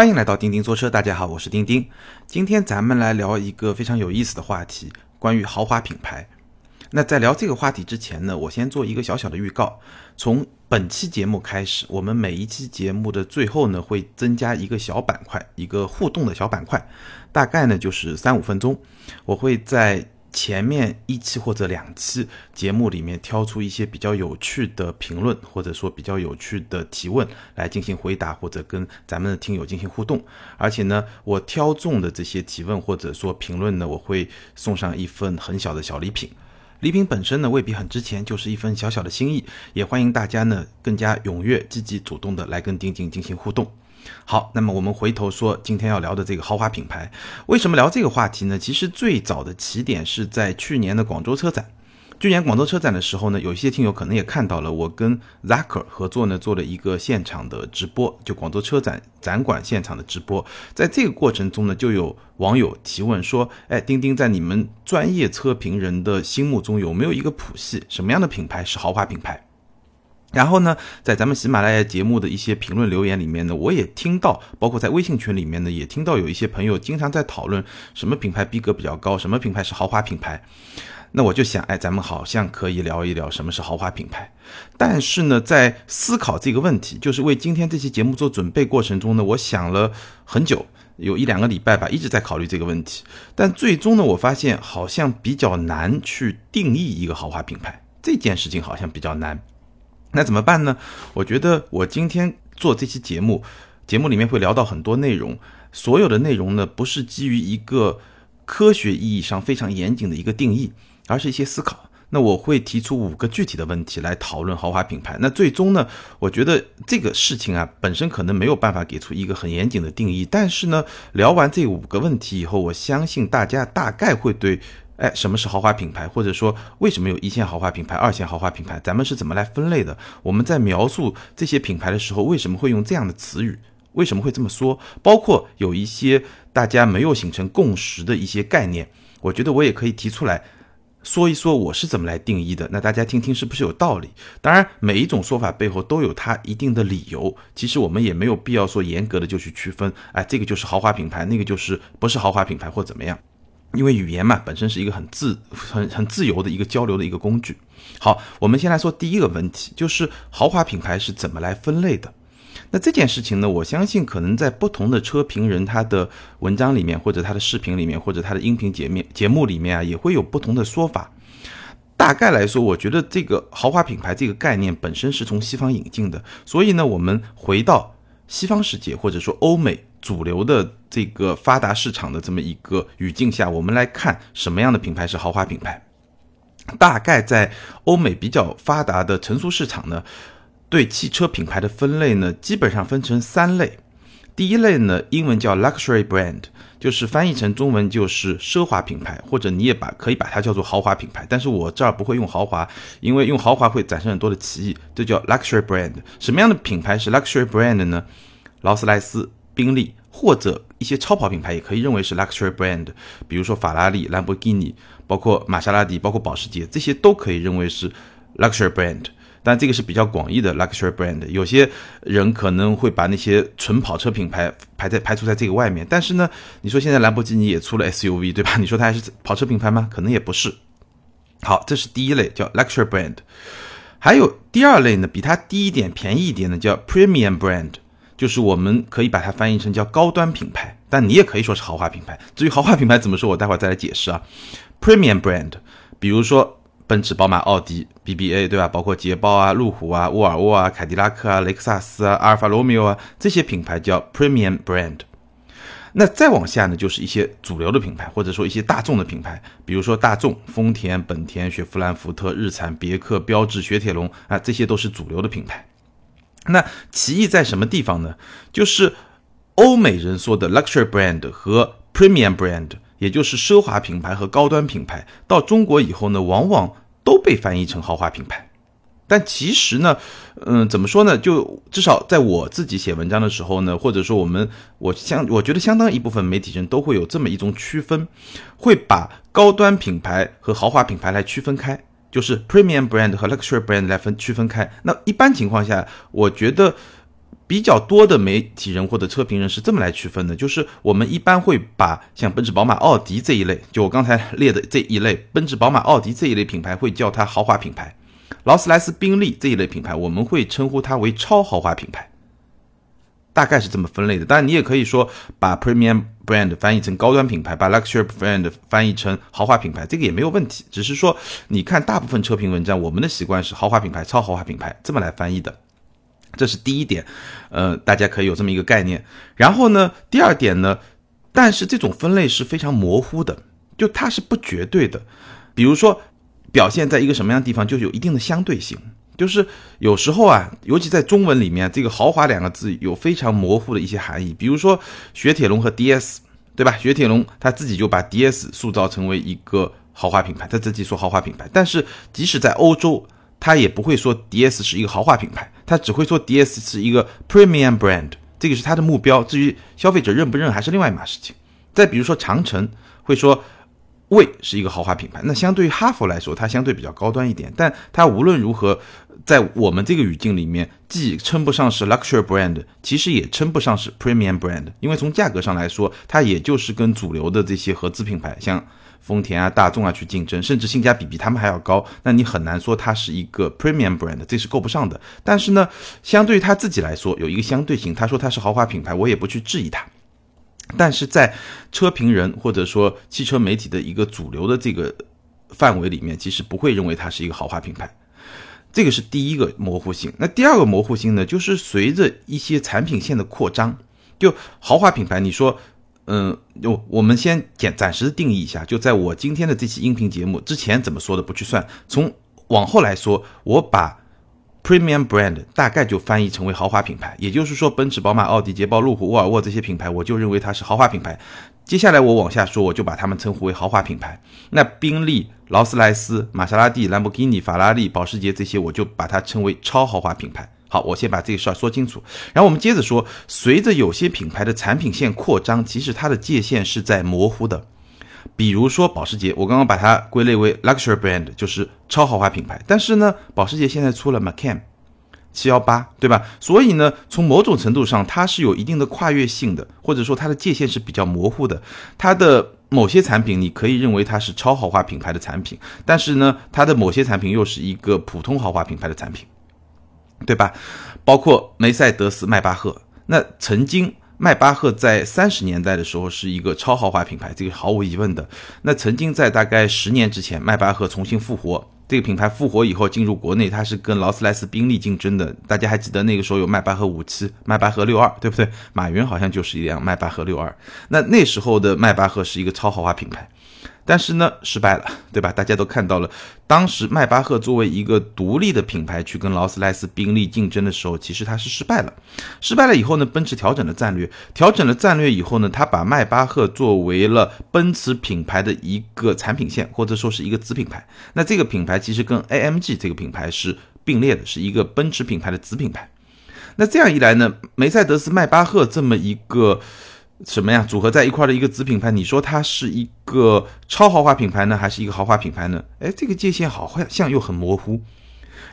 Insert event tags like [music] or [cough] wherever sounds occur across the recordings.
欢迎来到钉钉坐车，大家好，我是钉钉。今天咱们来聊一个非常有意思的话题，关于豪华品牌。那在聊这个话题之前呢，我先做一个小小的预告。从本期节目开始，我们每一期节目的最后呢，会增加一个小板块，一个互动的小板块，大概呢就是三五分钟。我会在前面一期或者两期节目里面挑出一些比较有趣的评论，或者说比较有趣的提问来进行回答，或者跟咱们的听友进行互动。而且呢，我挑中的这些提问或者说评论呢，我会送上一份很小的小礼品。礼品本身呢未必很值钱，就是一份小小的心意，也欢迎大家呢更加踊跃、积极、主动的来跟丁丁进行互动。好，那么我们回头说今天要聊的这个豪华品牌，为什么聊这个话题呢？其实最早的起点是在去年的广州车展。去年广州车展的时候呢，有一些听友可能也看到了，我跟 Zacker 合作呢，做了一个现场的直播，就广州车展展馆现场的直播。在这个过程中呢，就有网友提问说：“哎，钉钉，在你们专业车评人的心目中，有没有一个谱系？什么样的品牌是豪华品牌？”然后呢，在咱们喜马拉雅节目的一些评论留言里面呢，我也听到，包括在微信群里面呢，也听到有一些朋友经常在讨论什么品牌逼格比较高，什么品牌是豪华品牌。那我就想，哎，咱们好像可以聊一聊什么是豪华品牌。但是呢，在思考这个问题，就是为今天这期节目做准备过程中呢，我想了很久，有一两个礼拜吧，一直在考虑这个问题。但最终呢，我发现好像比较难去定义一个豪华品牌，这件事情好像比较难。那怎么办呢？我觉得我今天做这期节目，节目里面会聊到很多内容，所有的内容呢，不是基于一个科学意义上非常严谨的一个定义。而是一些思考。那我会提出五个具体的问题来讨论豪华品牌。那最终呢，我觉得这个事情啊，本身可能没有办法给出一个很严谨的定义。但是呢，聊完这五个问题以后，我相信大家大概会对，哎，什么是豪华品牌，或者说为什么有一线豪华品牌、二线豪华品牌，咱们是怎么来分类的？我们在描述这些品牌的时候，为什么会用这样的词语？为什么会这么说？包括有一些大家没有形成共识的一些概念，我觉得我也可以提出来。说一说我是怎么来定义的，那大家听听是不是有道理？当然，每一种说法背后都有它一定的理由。其实我们也没有必要说严格的就去区分，哎，这个就是豪华品牌，那个就是不是豪华品牌或怎么样。因为语言嘛，本身是一个很自、很很自由的一个交流的一个工具。好，我们先来说第一个问题，就是豪华品牌是怎么来分类的？那这件事情呢，我相信可能在不同的车评人他的文章里面，或者他的视频里面，或者他的音频节面节目里面啊，也会有不同的说法。大概来说，我觉得这个豪华品牌这个概念本身是从西方引进的，所以呢，我们回到西方世界或者说欧美主流的这个发达市场的这么一个语境下，我们来看什么样的品牌是豪华品牌。大概在欧美比较发达的成熟市场呢。对汽车品牌的分类呢，基本上分成三类。第一类呢，英文叫 luxury brand，就是翻译成中文就是奢华品牌，或者你也把可以把它叫做豪华品牌。但是我这儿不会用豪华，因为用豪华会产生很多的歧义，这叫 luxury brand。什么样的品牌是 luxury brand 呢？劳斯莱斯、宾利或者一些超跑品牌也可以认为是 luxury brand，比如说法拉利、兰博基尼，包括玛莎拉蒂，包括保时捷，这些都可以认为是 luxury brand。但这个是比较广义的 luxury brand，有些人可能会把那些纯跑车品牌排在排除在这个外面。但是呢，你说现在兰博基尼也出了 SUV，对吧？你说它还是跑车品牌吗？可能也不是。好，这是第一类叫 luxury brand。还有第二类呢，比它低一点、便宜一点的叫 premium brand，就是我们可以把它翻译成叫高端品牌，但你也可以说是豪华品牌。至于豪华品牌怎么说，我待会儿再来解释啊。premium brand，比如说。奔驰、宝马、奥迪、BBA，对吧？包括捷豹啊、路虎啊、沃尔沃啊、凯迪拉克啊、雷克萨斯啊、阿尔法罗密欧啊，这些品牌叫 premium brand。那再往下呢，就是一些主流的品牌，或者说一些大众的品牌，比如说大众、丰田、本田、雪佛兰、福特、日产、别克、标致、雪铁龙啊，这些都是主流的品牌。那歧义在什么地方呢？就是欧美人说的 luxury brand 和 premium brand。也就是奢华品牌和高端品牌到中国以后呢，往往都被翻译成豪华品牌。但其实呢，嗯，怎么说呢？就至少在我自己写文章的时候呢，或者说我们我相我觉得相当一部分媒体人都会有这么一种区分，会把高端品牌和豪华品牌来区分开，就是 premium brand 和 luxury brand 来分区分开。那一般情况下，我觉得比较多的媒体人或者车评人是这么来区分的，就是我们一般会把像奔驰、宝马、奥迪这一类，就我刚才列的这一类，奔驰、宝马、奥迪这一类品牌会叫它豪华品牌；劳斯莱斯、宾利这一类品牌，我们会称呼它为超豪华品牌。大概是这么分类的。当然，你也可以说把 premium brand 翻译成高端品牌，把 luxury brand 翻译成豪华品牌，这个也没有问题。只是说，你看大部分车评文章，我们的习惯是豪华品牌、超豪华品牌这么来翻译的。这是第一点，呃，大家可以有这么一个概念。然后呢，第二点呢，但是这种分类是非常模糊的，就它是不绝对的。比如说，表现在一个什么样的地方，就有一定的相对性。就是有时候啊，尤其在中文里面，这个豪华两个字有非常模糊的一些含义。比如说雪铁龙和 DS，对吧？雪铁龙他自己就把 DS 塑造成为一个豪华品牌，他自己说豪华品牌。但是即使在欧洲，他也不会说 DS 是一个豪华品牌，他只会说 DS 是一个 premium brand，这个是他的目标。至于消费者认不认，还是另外一码事情。再比如说长城会说魏是一个豪华品牌，那相对于哈弗来说，它相对比较高端一点。但它无论如何，在我们这个语境里面，既称不上是 luxury brand，其实也称不上是 premium brand，因为从价格上来说，它也就是跟主流的这些合资品牌，像。丰田啊、大众啊去竞争，甚至性价比比他们还要高，那你很难说它是一个 premium brand，这是够不上的。但是呢，相对于他自己来说，有一个相对性。他说他是豪华品牌，我也不去质疑他。但是在车评人或者说汽车媒体的一个主流的这个范围里面，其实不会认为它是一个豪华品牌。这个是第一个模糊性。那第二个模糊性呢，就是随着一些产品线的扩张，就豪华品牌，你说。嗯，就我们先简暂时定义一下，就在我今天的这期音频节目之前怎么说的不去算，从往后来说，我把 premium brand 大概就翻译成为豪华品牌，也就是说，奔驰、宝马、奥迪、捷豹、路虎、沃尔沃这些品牌，我就认为它是豪华品牌。接下来我往下说，我就把它们称呼为豪华品牌。那宾利、劳斯莱斯、玛莎拉蒂、兰博基尼、法拉利、保时捷这些，我就把它称为超豪华品牌。好，我先把这个事儿说清楚，然后我们接着说，随着有些品牌的产品线扩张，其实它的界限是在模糊的。比如说保时捷，我刚刚把它归类为 luxury brand，就是超豪华品牌。但是呢，保时捷现在出了 Macan 七幺八，对吧？所以呢，从某种程度上，它是有一定的跨越性的，或者说它的界限是比较模糊的。它的某些产品你可以认为它是超豪华品牌的产品，但是呢，它的某些产品又是一个普通豪华品牌的产品。对吧？包括梅赛德斯、迈巴赫。那曾经迈巴赫在三十年代的时候是一个超豪华品牌，这个毫无疑问的。那曾经在大概十年之前，迈巴赫重新复活，这个品牌复活以后进入国内，它是跟劳斯莱斯、宾利竞争的。大家还记得那个时候有迈巴赫五七、迈巴赫六二，对不对？马云好像就是一辆迈巴赫六二。那那时候的迈巴赫是一个超豪华品牌。但是呢，失败了，对吧？大家都看到了，当时迈巴赫作为一个独立的品牌去跟劳斯莱斯、宾利竞争的时候，其实它是失败了。失败了以后呢，奔驰调整了战略，调整了战略以后呢，他把迈巴赫作为了奔驰品牌的一个产品线，或者说是一个子品牌。那这个品牌其实跟 AMG 这个品牌是并列的，是一个奔驰品牌的子品牌。那这样一来呢，梅赛德斯、迈巴赫这么一个。什么呀？组合在一块的一个子品牌，你说它是一个超豪华品牌呢，还是一个豪华品牌呢？哎，这个界限好像又很模糊。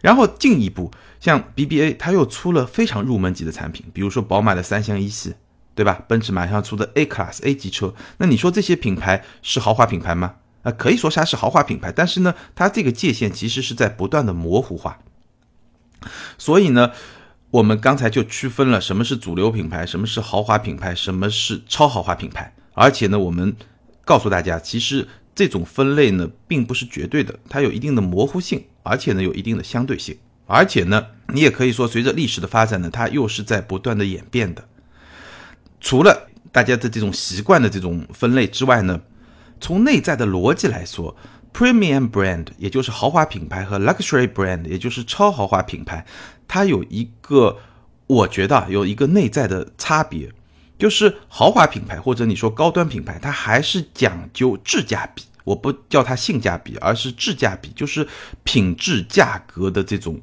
然后进一步，像 BBA，它又出了非常入门级的产品，比如说宝马的三厢一系，对吧？奔驰马上出的 A Class A 级车，那你说这些品牌是豪华品牌吗？啊，可以说它是豪华品牌，但是呢，它这个界限其实是在不断的模糊化。所以呢。我们刚才就区分了什么是主流品牌，什么是豪华品牌，什么是超豪华品牌。而且呢，我们告诉大家，其实这种分类呢，并不是绝对的，它有一定的模糊性，而且呢，有一定的相对性。而且呢，你也可以说，随着历史的发展呢，它又是在不断的演变的。除了大家的这种习惯的这种分类之外呢，从内在的逻辑来说。Premium brand，也就是豪华品牌和 Luxury brand，也就是超豪华品牌，它有一个，我觉得有一个内在的差别，就是豪华品牌或者你说高端品牌，它还是讲究质价比，我不叫它性价比，而是质价比，就是品质价格的这种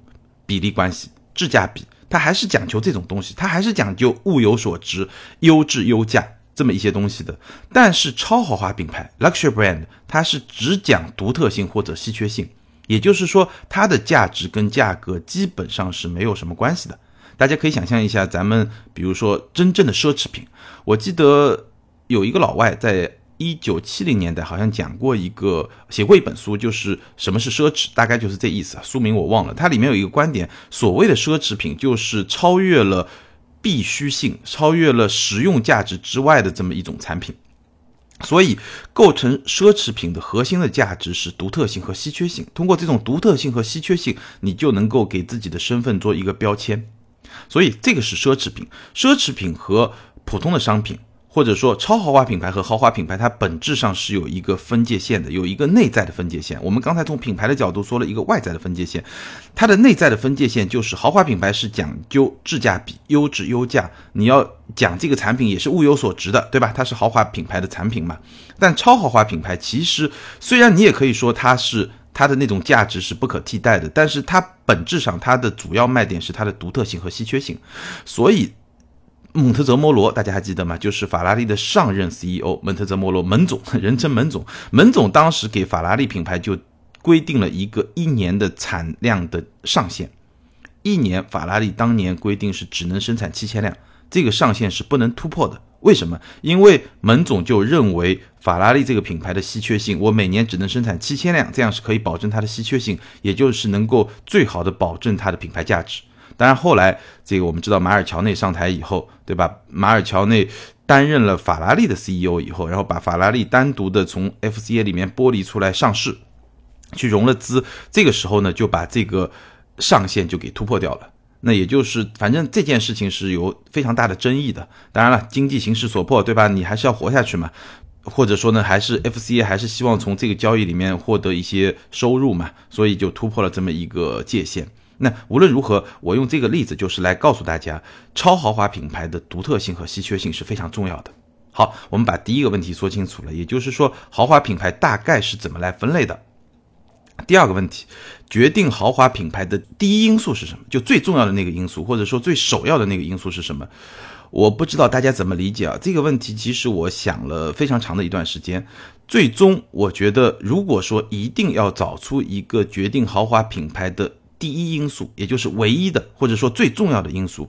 比例关系，质价比，它还是讲究这种东西，它还是讲究物有所值，优质优价。这么一些东西的，但是超豪华品牌 luxury brand 它是只讲独特性或者稀缺性，也就是说它的价值跟价格基本上是没有什么关系的。大家可以想象一下，咱们比如说真正的奢侈品，我记得有一个老外在。一九七零年代好像讲过一个，写过一本书，就是什么是奢侈，大概就是这意思。书名我忘了，它里面有一个观点，所谓的奢侈品就是超越了必须性、超越了实用价值之外的这么一种产品。所以，构成奢侈品的核心的价值是独特性和稀缺性。通过这种独特性和稀缺性，你就能够给自己的身份做一个标签。所以，这个是奢侈品。奢侈品和普通的商品。或者说，超豪华品牌和豪华品牌，它本质上是有一个分界线的，有一个内在的分界线。我们刚才从品牌的角度说了一个外在的分界线，它的内在的分界线就是豪华品牌是讲究质价比、优质优价，你要讲这个产品也是物有所值的，对吧？它是豪华品牌的产品嘛。但超豪华品牌其实虽然你也可以说它是它的那种价值是不可替代的，但是它本质上它的主要卖点是它的独特性和稀缺性，所以。蒙特泽莫罗，大家还记得吗？就是法拉利的上任 CEO 蒙特泽莫罗，门总，[laughs] 人称门总。门总当时给法拉利品牌就规定了一个一年的产量的上限，一年法拉利当年规定是只能生产七千辆，这个上限是不能突破的。为什么？因为门总就认为法拉利这个品牌的稀缺性，我每年只能生产七千辆，这样是可以保证它的稀缺性，也就是能够最好的保证它的品牌价值。当然，后来这个我们知道，马尔乔内上台以后，对吧？马尔乔内担任了法拉利的 CEO 以后，然后把法拉利单独的从 FCA 里面剥离出来上市，去融了资。这个时候呢，就把这个上限就给突破掉了。那也就是，反正这件事情是有非常大的争议的。当然了，经济形势所迫，对吧？你还是要活下去嘛。或者说呢，还是 FCA 还是希望从这个交易里面获得一些收入嘛，所以就突破了这么一个界限。那无论如何，我用这个例子就是来告诉大家，超豪华品牌的独特性和稀缺性是非常重要的。好，我们把第一个问题说清楚了，也就是说，豪华品牌大概是怎么来分类的？第二个问题，决定豪华品牌的第一因素是什么？就最重要的那个因素，或者说最首要的那个因素是什么？我不知道大家怎么理解啊？这个问题其实我想了非常长的一段时间，最终我觉得，如果说一定要找出一个决定豪华品牌的。第一因素，也就是唯一的，或者说最重要的因素，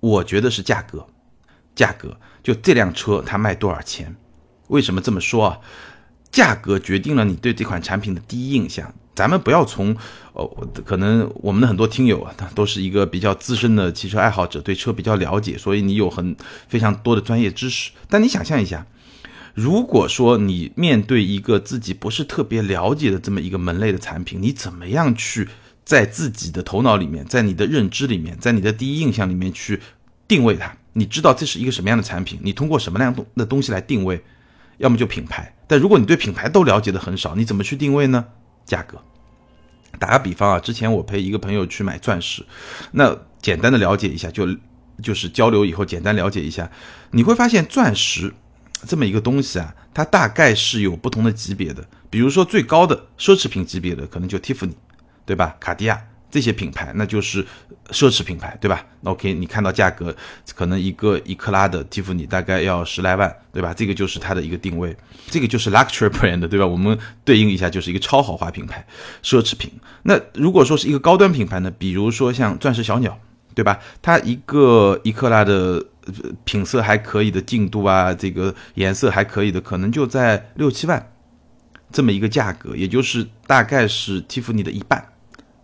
我觉得是价格。价格，就这辆车它卖多少钱？为什么这么说啊？价格决定了你对这款产品的第一印象。咱们不要从，哦，可能我们的很多听友啊，都是一个比较资深的汽车爱好者，对车比较了解，所以你有很非常多的专业知识。但你想象一下，如果说你面对一个自己不是特别了解的这么一个门类的产品，你怎么样去？在自己的头脑里面，在你的认知里面，在你的第一印象里面去定位它，你知道这是一个什么样的产品？你通过什么样的东西来定位？要么就品牌。但如果你对品牌都了解的很少，你怎么去定位呢？价格。打个比方啊，之前我陪一个朋友去买钻石，那简单的了解一下，就就是交流以后简单了解一下，你会发现钻石这么一个东西啊，它大概是有不同的级别的。比如说最高的奢侈品级别的，可能就蒂芙尼。对吧？卡地亚这些品牌，那就是奢侈品牌，对吧？OK，你看到价格，可能一个一克拉的蒂芙尼大概要十来万，对吧？这个就是它的一个定位，这个就是 luxury brand，对吧？我们对应一下，就是一个超豪华品牌，奢侈品。那如果说是一个高端品牌呢？比如说像钻石小鸟，对吧？它一个一克拉的品色还可以的净度啊，这个颜色还可以的，可能就在六七万这么一个价格，也就是大概是蒂芙尼的一半。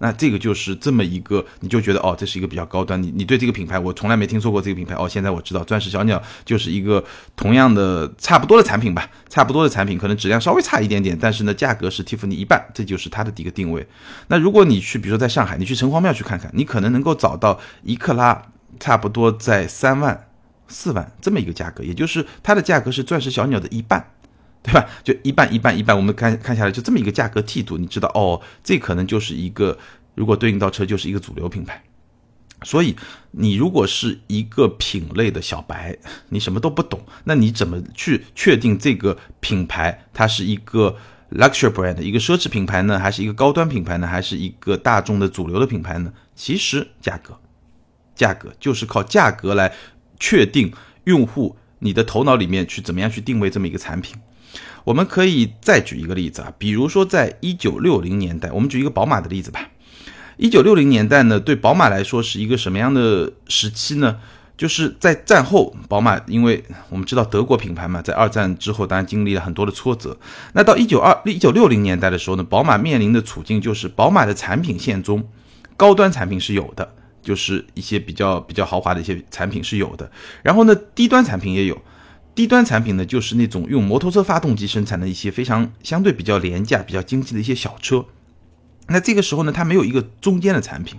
那这个就是这么一个，你就觉得哦，这是一个比较高端。你你对这个品牌，我从来没听说过这个品牌哦。现在我知道，钻石小鸟就是一个同样的差不多的产品吧，差不多的产品，可能质量稍微差一点点，但是呢，价格是蒂芙尼一半，这就是它的一个定位。那如果你去，比如说在上海，你去城隍庙去看看，你可能能够找到一克拉差不多在三万、四万这么一个价格，也就是它的价格是钻石小鸟的一半。对吧？就一半一半一半，我们看看下来就这么一个价格梯度，你知道哦，这可能就是一个，如果对应到车就是一个主流品牌。所以你如果是一个品类的小白，你什么都不懂，那你怎么去确定这个品牌它是一个 luxury brand，一个奢侈品牌呢，还是一个高端品牌呢，还是一个大众的主流的品牌呢？其实价格，价格就是靠价格来确定用户你的头脑里面去怎么样去定位这么一个产品。我们可以再举一个例子啊，比如说在一九六零年代，我们举一个宝马的例子吧。一九六零年代呢，对宝马来说是一个什么样的时期呢？就是在战后，宝马因为我们知道德国品牌嘛，在二战之后当然经历了很多的挫折。那到一九二一九六零年代的时候呢，宝马面临的处境就是宝马的产品线中，高端产品是有的，就是一些比较比较豪华的一些产品是有的。然后呢，低端产品也有，低端产品呢就是那种用摩托车发动机生产的一些非常相对比较廉价、比较经济的一些小车。那这个时候呢，它没有一个中间的产品。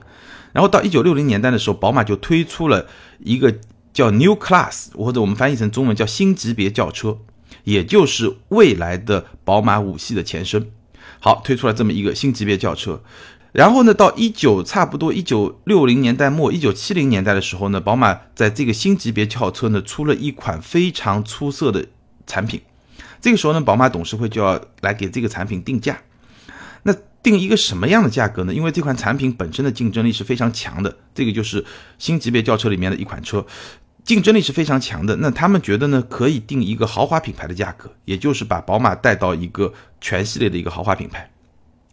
然后到一九六零年代的时候，宝马就推出了一个叫 New Class，或者我们翻译成中文叫新级别轿车，也就是未来的宝马五系的前身。好，推出了这么一个新级别轿车。然后呢，到一九差不多一九六零年代末、一九七零年代的时候呢，宝马在这个新级别轿车呢出了一款非常出色的产品。这个时候呢，宝马董事会就要来给这个产品定价。那定一个什么样的价格呢？因为这款产品本身的竞争力是非常强的，这个就是新级别轿车里面的一款车，竞争力是非常强的。那他们觉得呢，可以定一个豪华品牌的价格，也就是把宝马带到一个全系列的一个豪华品牌。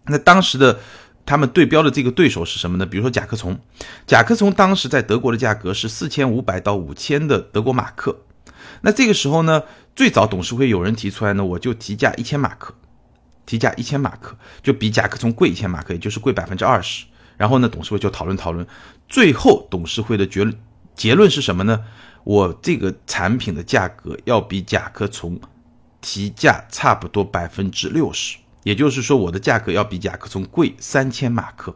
那当时的他们对标的这个对手是什么呢？比如说甲壳虫，甲壳虫当时在德国的价格是四千五百到五千的德国马克。那这个时候呢，最早董事会有人提出来呢，我就提价一千马克。提价一千马克，就比甲壳虫贵一千马克，也就是贵百分之二十。然后呢，董事会就讨论讨论，最后董事会的结论结论是什么呢？我这个产品的价格要比甲壳虫提价差不多百分之六十，也就是说，我的价格要比甲壳虫贵三千马克。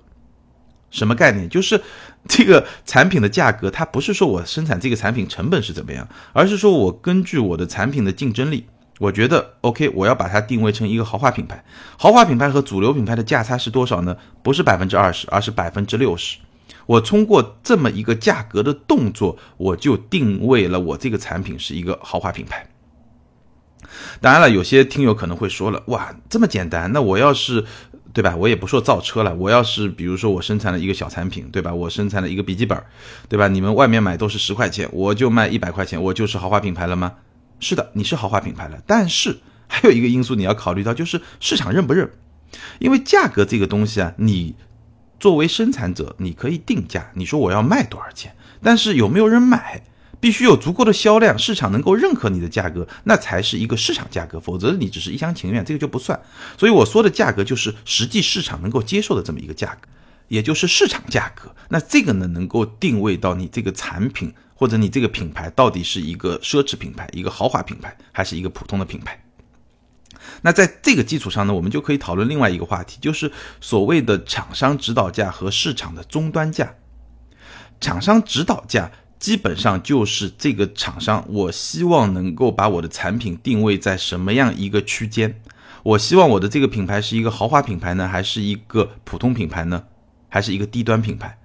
什么概念？就是这个产品的价格，它不是说我生产这个产品成本是怎么样，而是说我根据我的产品的竞争力。我觉得 OK，我要把它定位成一个豪华品牌。豪华品牌和主流品牌的价差是多少呢？不是百分之二十，而是百分之六十。我通过这么一个价格的动作，我就定位了我这个产品是一个豪华品牌。当然了，有些听友可能会说了，哇，这么简单？那我要是，对吧？我也不说造车了，我要是比如说我生产了一个小产品，对吧？我生产了一个笔记本，对吧？你们外面买都是十块钱，我就卖一百块钱，我就是豪华品牌了吗？是的，你是豪华品牌了，但是还有一个因素你要考虑到，就是市场认不认？因为价格这个东西啊，你作为生产者，你可以定价，你说我要卖多少钱，但是有没有人买，必须有足够的销量，市场能够认可你的价格，那才是一个市场价格，否则你只是一厢情愿，这个就不算。所以我说的价格就是实际市场能够接受的这么一个价格，也就是市场价格。那这个呢，能够定位到你这个产品。或者你这个品牌到底是一个奢侈品牌、一个豪华品牌，还是一个普通的品牌？那在这个基础上呢，我们就可以讨论另外一个话题，就是所谓的厂商指导价和市场的终端价。厂商指导价基本上就是这个厂商，我希望能够把我的产品定位在什么样一个区间？我希望我的这个品牌是一个豪华品牌呢，还是一个普通品牌呢，还是一个低端品牌？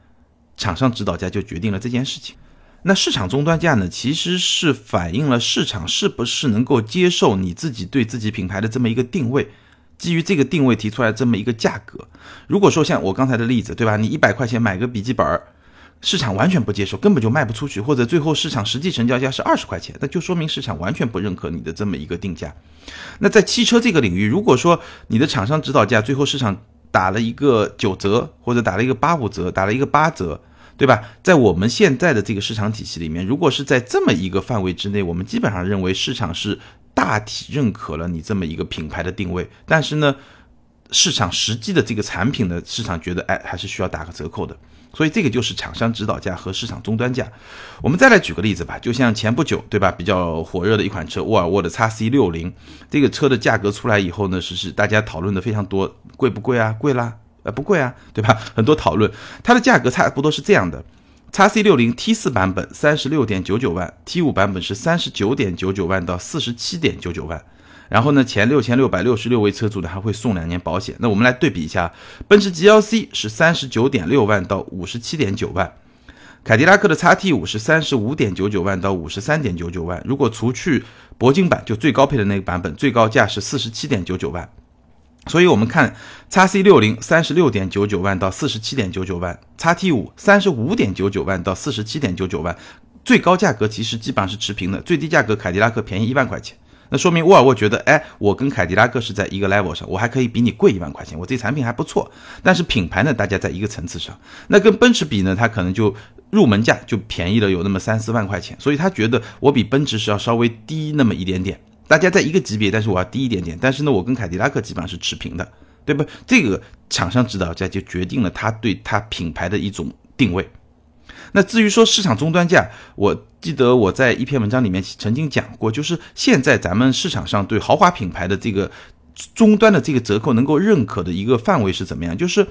厂商指导价就决定了这件事情。那市场终端价呢，其实是反映了市场是不是能够接受你自己对自己品牌的这么一个定位，基于这个定位提出来这么一个价格。如果说像我刚才的例子，对吧？你一百块钱买个笔记本儿，市场完全不接受，根本就卖不出去，或者最后市场实际成交价是二十块钱，那就说明市场完全不认可你的这么一个定价。那在汽车这个领域，如果说你的厂商指导价最后市场打了一个九折，或者打了一个八五折，打了一个八折。对吧？在我们现在的这个市场体系里面，如果是在这么一个范围之内，我们基本上认为市场是大体认可了你这么一个品牌的定位。但是呢，市场实际的这个产品呢，市场觉得哎还是需要打个折扣的。所以这个就是厂商指导价和市场终端价。我们再来举个例子吧，就像前不久对吧，比较火热的一款车沃尔沃的 x C 六零，这个车的价格出来以后呢，是是大家讨论的非常多，贵不贵啊？贵啦。呃，不贵啊，对吧？[laughs] 很多讨论，它的价格差不多是这样的：x C 六零 T 四版本三十六点九九万，T 五版本是三十九点九九万到四十七点九九万。然后呢，前六千六百六十六位车主呢还会送两年保险。那我们来对比一下，奔驰 GLC 是三十九点六万到五十七点九万，凯迪拉克的 x T 五是三十五点九九万到五十三点九九万。如果除去铂金版，就最高配的那个版本，最高价是四十七点九九万。所以，我们看 X C 六零三十六点九九万到四十七点九九万，，X T 五三十五点九九万到四十七点九九万，最高价格其实基本上是持平的，最低价格凯迪拉克便宜一万块钱，那说明沃尔沃觉得，哎，我跟凯迪拉克是在一个 level 上，我还可以比你贵一万块钱，我这产品还不错。但是品牌呢，大家在一个层次上。那跟奔驰比呢，它可能就入门价就便宜了有那么三四万块钱，所以他觉得我比奔驰是要稍微低那么一点点。大家在一个级别，但是我要低一点点。但是呢，我跟凯迪拉克基本上是持平的，对不？这个厂商指导价就决定了他对他品牌的一种定位。那至于说市场终端价，我记得我在一篇文章里面曾经讲过，就是现在咱们市场上对豪华品牌的这个终端的这个折扣能够认可的一个范围是怎么样？就是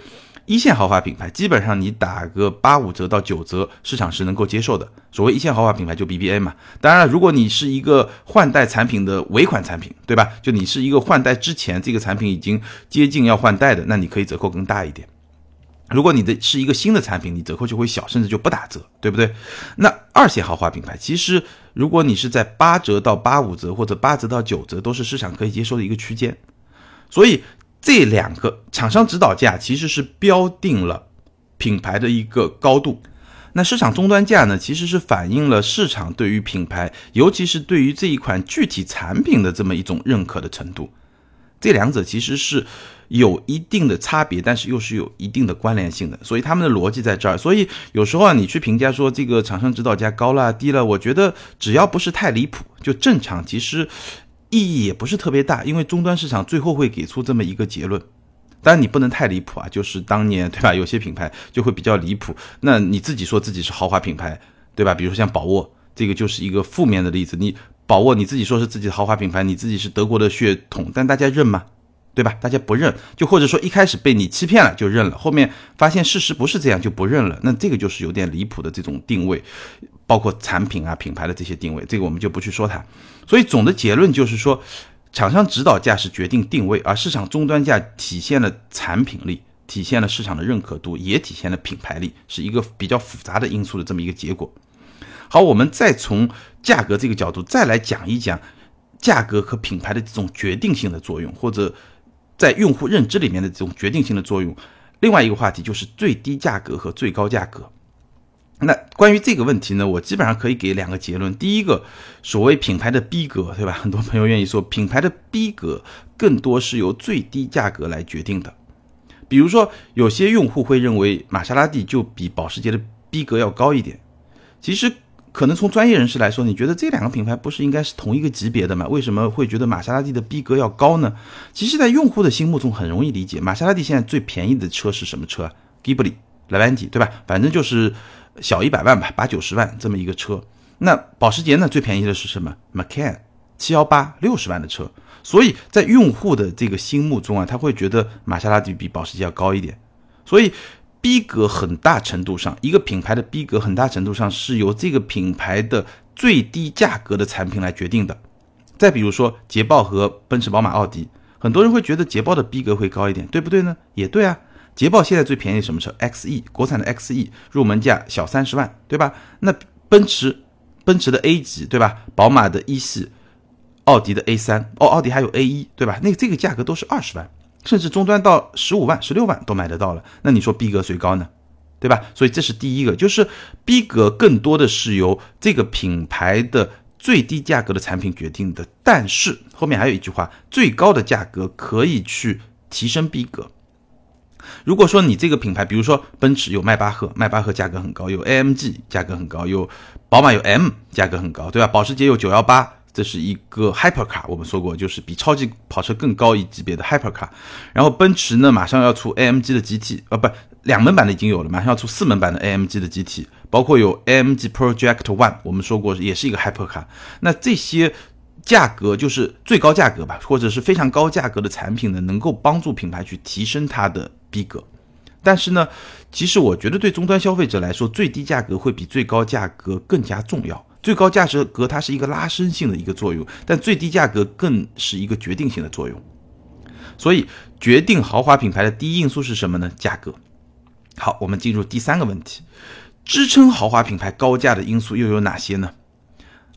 一线豪华品牌，基本上你打个八五折到九折，市场是能够接受的。所谓一线豪华品牌就 BBA 嘛。当然了，如果你是一个换代产品的尾款产品，对吧？就你是一个换代之前这个产品已经接近要换代的，那你可以折扣更大一点。如果你的是一个新的产品，你折扣就会小，甚至就不打折，对不对？那二线豪华品牌，其实如果你是在八折到八五折，或者八折到九折，都是市场可以接受的一个区间。所以这两个厂商指导价其实是标定了品牌的一个高度。那市场终端价呢，其实是反映了市场对于品牌，尤其是对于这一款具体产品的这么一种认可的程度。这两者其实是有一定的差别，但是又是有一定的关联性的，所以他们的逻辑在这儿。所以有时候啊，你去评价说这个厂商指导价高了低了，我觉得只要不是太离谱，就正常，其实意义也不是特别大，因为终端市场最后会给出这么一个结论。当然你不能太离谱啊，就是当年对吧，有些品牌就会比较离谱。那你自己说自己是豪华品牌，对吧？比如说像宝沃，这个就是一个负面的例子。你。宝沃，你自己说是自己的豪华品牌，你自己是德国的血统，但大家认吗？对吧？大家不认，就或者说一开始被你欺骗了就认了，后面发现事实不是这样就不认了，那这个就是有点离谱的这种定位，包括产品啊、品牌的这些定位，这个我们就不去说它。所以总的结论就是说，厂商指导价是决定定位，而市场终端价体现了产品力，体现了市场的认可度，也体现了品牌力，是一个比较复杂的因素的这么一个结果。好，我们再从价格这个角度再来讲一讲价格和品牌的这种决定性的作用，或者在用户认知里面的这种决定性的作用。另外一个话题就是最低价格和最高价格。那关于这个问题呢，我基本上可以给两个结论。第一个，所谓品牌的逼格，对吧？很多朋友愿意说品牌的逼格更多是由最低价格来决定的。比如说，有些用户会认为玛莎拉蒂就比保时捷的逼格要高一点，其实。可能从专业人士来说，你觉得这两个品牌不是应该是同一个级别的吗？为什么会觉得玛莎拉蒂的逼格要高呢？其实，在用户的心目中很容易理解，玛莎拉蒂现在最便宜的车是什么车？Ghibli、莱万吉，对吧？反正就是小一百万吧，八九十万这么一个车。那保时捷呢？最便宜的是什么？Macan 七幺八六十万的车。所以在用户的这个心目中啊，他会觉得玛莎拉蒂比保时捷要高一点。所以。逼格很大程度上，一个品牌的逼格很大程度上是由这个品牌的最低价格的产品来决定的。再比如说捷豹和奔驰、宝马、奥迪，很多人会觉得捷豹的逼格会高一点，对不对呢？也对啊。捷豹现在最便宜什么车？XE，国产的 XE，入门价小三十万，对吧？那奔驰，奔驰的 A 级，对吧？宝马的一系，奥迪的 A 三，哦，奥迪还有 A 一，对吧？那这个价格都是二十万。甚至终端到十五万、十六万都买得到了，那你说逼格谁高呢？对吧？所以这是第一个，就是逼格更多的是由这个品牌的最低价格的产品决定的。但是后面还有一句话，最高的价格可以去提升逼格。如果说你这个品牌，比如说奔驰有迈巴赫，迈巴赫价格很高；有 AMG 价格很高；有宝马有 M 价格很高，对吧？保时捷有九幺八。这是一个 hypercar，我们说过，就是比超级跑车更高一级别的 hypercar。然后奔驰呢，马上要出 AMG 的 GT，啊，不，两门版的已经有了，马上要出四门版的 AMG 的 GT，包括有 AMG Project One，我们说过也是一个 hypercar。那这些价格就是最高价格吧，或者是非常高价格的产品呢，能够帮助品牌去提升它的逼格。但是呢，其实我觉得对终端消费者来说，最低价格会比最高价格更加重要。最高价值格它是一个拉伸性的一个作用，但最低价格更是一个决定性的作用。所以，决定豪华品牌的第一因素是什么呢？价格。好，我们进入第三个问题：支撑豪华品牌高价的因素又有哪些呢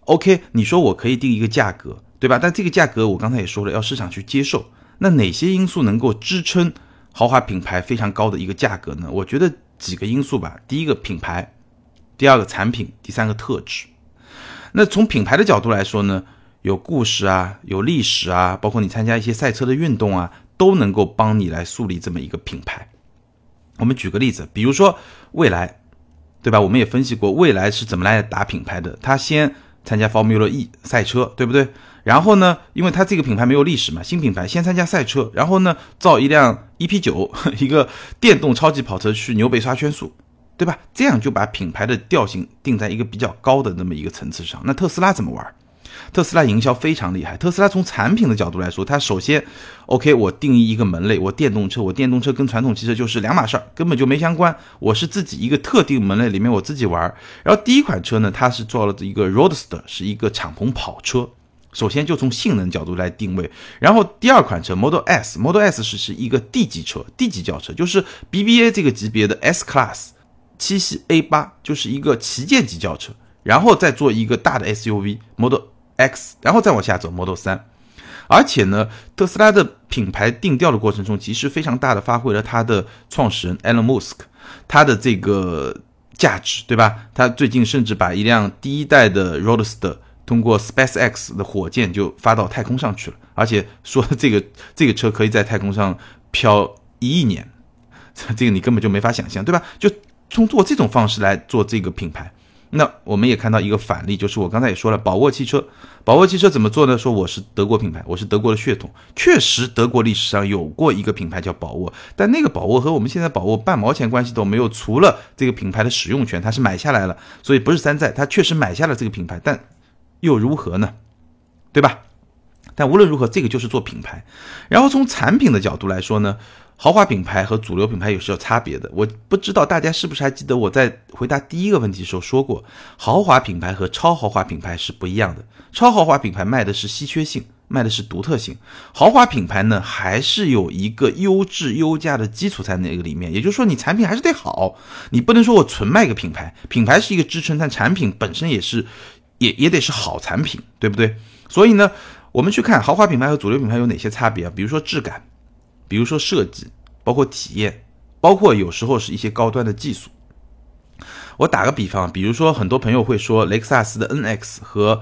？OK，你说我可以定一个价格，对吧？但这个价格我刚才也说了，要市场去接受。那哪些因素能够支撑豪华品牌非常高的一个价格呢？我觉得几个因素吧。第一个品牌，第二个产品，第三个特质。那从品牌的角度来说呢，有故事啊，有历史啊，包括你参加一些赛车的运动啊，都能够帮你来树立这么一个品牌。我们举个例子，比如说蔚来，对吧？我们也分析过蔚来是怎么来打品牌的。他先参加 Formula E 赛车，对不对？然后呢，因为他这个品牌没有历史嘛，新品牌先参加赛车，然后呢造一辆 EP 九，[laughs] 一个电动超级跑车去纽北刷圈速，对吧？这样就把品牌的调性定在一个比较高的那么一个层次上。那特斯拉怎么玩？特斯拉营销非常厉害。特斯拉从产品的角度来说，它首先，OK，我定义一个门类，我电动车，我电动车跟传统汽车就是两码事儿，根本就没相关。我是自己一个特定门类里面我自己玩。然后第一款车呢，它是做了一个 Roadster，是一个敞篷跑车。首先就从性能角度来定位。然后第二款车 Model S，Model S 是是一个 D 级车，D 级轿车，就是 BBA 这个级别的 S Class，七系 A 八就是一个旗舰级轿车。然后再做一个大的 SUV Model。X，然后再往下走，Model 3，而且呢，特斯拉的品牌定调的过程中，其实非常大的发挥了它的创始人 Elon Musk 他的这个价值，对吧？他最近甚至把一辆第一代的 Roadster 通过 SpaceX 的火箭就发到太空上去了，而且说这个 [laughs] 这个车可以在太空上飘一亿年，这个你根本就没法想象，对吧？就通过这种方式来做这个品牌。那我们也看到一个反例，就是我刚才也说了，宝沃汽车，宝沃汽车怎么做呢？说我是德国品牌，我是德国的血统，确实德国历史上有过一个品牌叫宝沃，但那个宝沃和我们现在宝沃半毛钱关系都没有，除了这个品牌的使用权，它是买下来了，所以不是山寨，它确实买下了这个品牌，但又如何呢？对吧？但无论如何，这个就是做品牌。然后从产品的角度来说呢？豪华品牌和主流品牌有是有差别的，我不知道大家是不是还记得我在回答第一个问题的时候说过，豪华品牌和超豪华品牌是不一样的。超豪华品牌卖的是稀缺性，卖的是独特性；豪华品牌呢，还是有一个优质优价的基础在那个里面。也就是说，你产品还是得好，你不能说我纯卖个品牌，品牌是一个支撑，但产品本身也是，也也得是好产品，对不对？所以呢，我们去看豪华品牌和主流品牌有哪些差别啊？比如说质感。比如说设计，包括体验，包括有时候是一些高端的技术。我打个比方，比如说很多朋友会说，雷克萨斯的 NX 和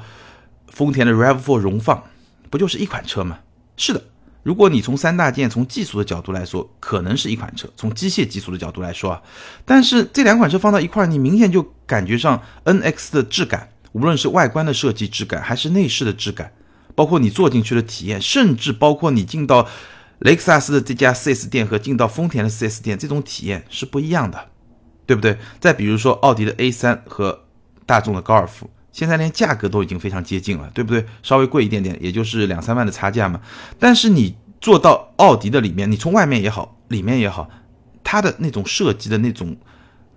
丰田的 RAV4 荣放，不就是一款车吗？是的，如果你从三大件从技术的角度来说，可能是一款车；从机械技术的角度来说啊，但是这两款车放到一块儿，你明显就感觉上 NX 的质感，无论是外观的设计质感，还是内饰的质感，包括你坐进去的体验，甚至包括你进到。雷克萨斯的这家 4S 店和进到丰田的 4S 店，这种体验是不一样的，对不对？再比如说奥迪的 A3 和大众的高尔夫，现在连价格都已经非常接近了，对不对？稍微贵一点点，也就是两三万的差价嘛。但是你坐到奥迪的里面，你从外面也好，里面也好，它的那种设计的那种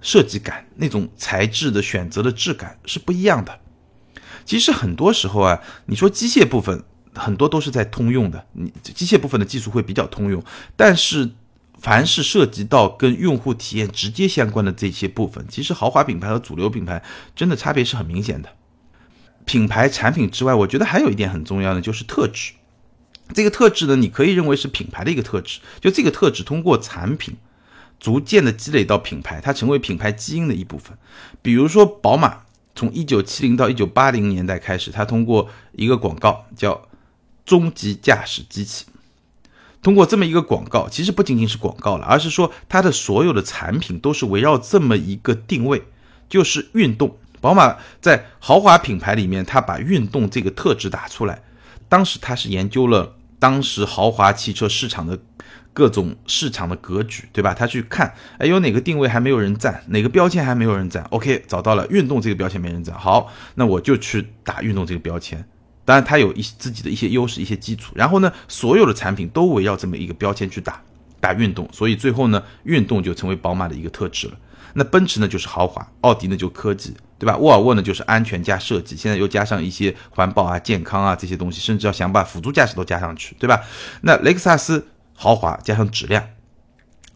设计感，那种材质的选择的质感是不一样的。其实很多时候啊，你说机械部分。很多都是在通用的，你机械部分的技术会比较通用，但是凡是涉及到跟用户体验直接相关的这些部分，其实豪华品牌和主流品牌真的差别是很明显的。品牌产品之外，我觉得还有一点很重要的就是特质。这个特质呢，你可以认为是品牌的一个特质，就这个特质通过产品逐渐的积累到品牌，它成为品牌基因的一部分。比如说宝马，从一九七零到一九八零年代开始，它通过一个广告叫。终极驾驶机器，通过这么一个广告，其实不仅仅是广告了，而是说它的所有的产品都是围绕这么一个定位，就是运动。宝马在豪华品牌里面，它把运动这个特质打出来。当时他是研究了当时豪华汽车市场的各种市场的格局，对吧？他去看，哎，有哪个定位还没有人占，哪个标签还没有人占？OK，找到了运动这个标签没人占，好，那我就去打运动这个标签。当然，它有一自己的一些优势、一些基础。然后呢，所有的产品都围绕这么一个标签去打，打运动。所以最后呢，运动就成为宝马的一个特质了。那奔驰呢，就是豪华；奥迪呢，就科技，对吧？沃尔沃呢，就是安全加设计。现在又加上一些环保啊、健康啊这些东西，甚至要想把辅助驾驶都加上去，对吧？那雷克萨斯豪华加上质量，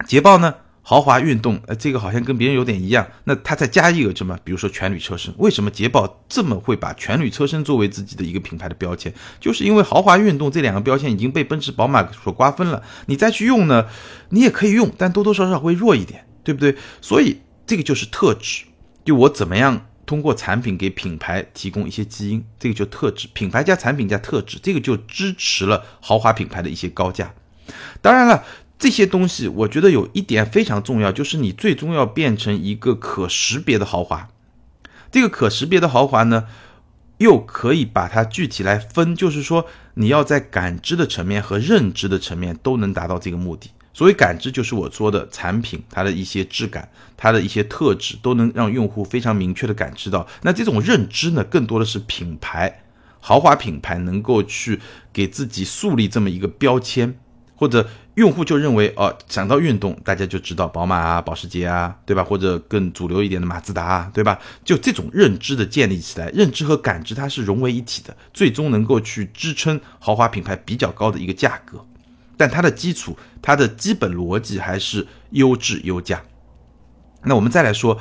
捷豹呢？豪华运动，呃，这个好像跟别人有点一样。那它再加一个什么？比如说全铝车身。为什么捷豹这么会把全铝车身作为自己的一个品牌的标签？就是因为豪华运动这两个标签已经被奔驰、宝马所瓜分了。你再去用呢，你也可以用，但多多少少会弱一点，对不对？所以这个就是特质，就我怎么样通过产品给品牌提供一些基因，这个就特质。品牌加产品加特质，这个就支持了豪华品牌的一些高价。当然了，这些东西我觉得有一点非常重要，就是你最终要变成一个可识别的豪华。这个可识别的豪华呢，又可以把它具体来分，就是说你要在感知的层面和认知的层面都能达到这个目的。所谓感知，就是我说的产品它的一些质感、它的一些特质，都能让用户非常明确的感知到。那这种认知呢，更多的是品牌豪华品牌能够去给自己树立这么一个标签，或者用户就认为哦，想到运动，大家就知道宝马啊、保时捷啊，对吧？或者更主流一点的马自达啊，对吧？就这种认知的建立起来，认知和感知它是融为一体的，最终能够去支撑豪华品牌比较高的一个价格。但它的基础，它的基本逻辑还是优质优价。那我们再来说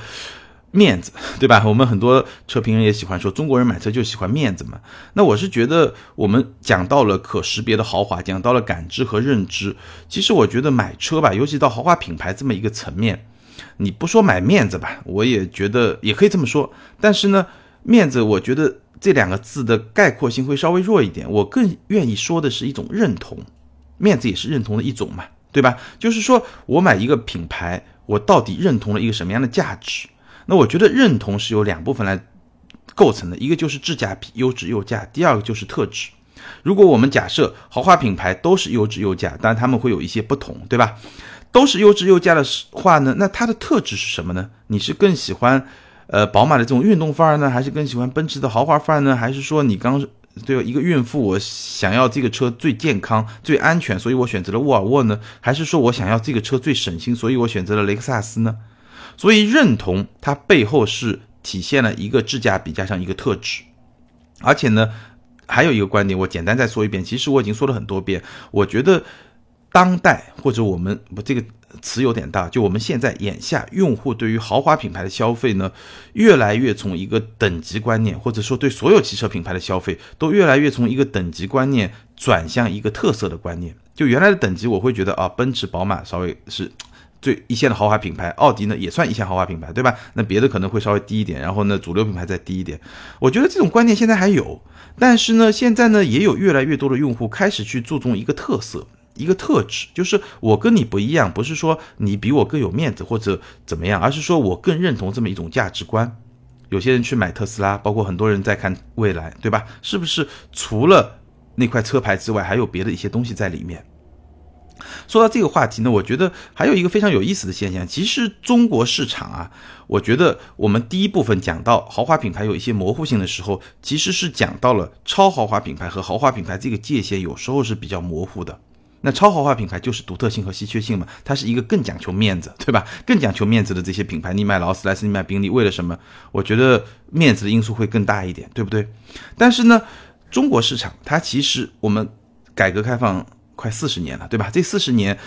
面子，[laughs] 对吧？我们很多车评人也喜欢说，中国人买车就喜欢面子嘛。那我是觉得，我们讲到了可识别的豪华，讲到了感知和认知。其实我觉得买车吧，尤其到豪华品牌这么一个层面，你不说买面子吧，我也觉得也可以这么说。但是呢，面子，我觉得这两个字的概括性会稍微弱一点。我更愿意说的是一种认同。面子也是认同的一种嘛，对吧？就是说我买一个品牌，我到底认同了一个什么样的价值？那我觉得认同是由两部分来构成的，一个就是质价比，优质优价；第二个就是特质。如果我们假设豪华品牌都是优质优价，但他们会有一些不同，对吧？都是优质优价的话呢，那它的特质是什么呢？你是更喜欢呃宝马的这种运动范儿呢，还是更喜欢奔驰的豪华范儿呢？还是说你刚？对一个孕妇，我想要这个车最健康、最安全，所以我选择了沃尔沃呢？还是说我想要这个车最省心，所以我选择了雷克萨斯呢？所以认同它背后是体现了一个质价比加上一个特质，而且呢，还有一个观点，我简单再说一遍，其实我已经说了很多遍，我觉得当代或者我们不这个。词有点大，就我们现在眼下用户对于豪华品牌的消费呢，越来越从一个等级观念，或者说对所有汽车品牌的消费，都越来越从一个等级观念转向一个特色的观念。就原来的等级，我会觉得啊，奔驰、宝马稍微是最一线的豪华品牌，奥迪呢也算一线豪华品牌，对吧？那别的可能会稍微低一点，然后呢，主流品牌再低一点。我觉得这种观念现在还有，但是呢，现在呢，也有越来越多的用户开始去注重一个特色。一个特质就是我跟你不一样，不是说你比我更有面子或者怎么样，而是说我更认同这么一种价值观。有些人去买特斯拉，包括很多人在看未来，对吧？是不是除了那块车牌之外，还有别的一些东西在里面？说到这个话题呢，我觉得还有一个非常有意思的现象，其实中国市场啊，我觉得我们第一部分讲到豪华品牌有一些模糊性的时候，其实是讲到了超豪华品牌和豪华品牌这个界限有时候是比较模糊的。那超豪华品牌就是独特性和稀缺性嘛，它是一个更讲求面子，对吧？更讲求面子的这些品牌，你买劳斯莱斯，你买宾利，为了什么？我觉得面子的因素会更大一点，对不对？但是呢，中国市场它其实我们改革开放快四十年了，对吧？这四十年，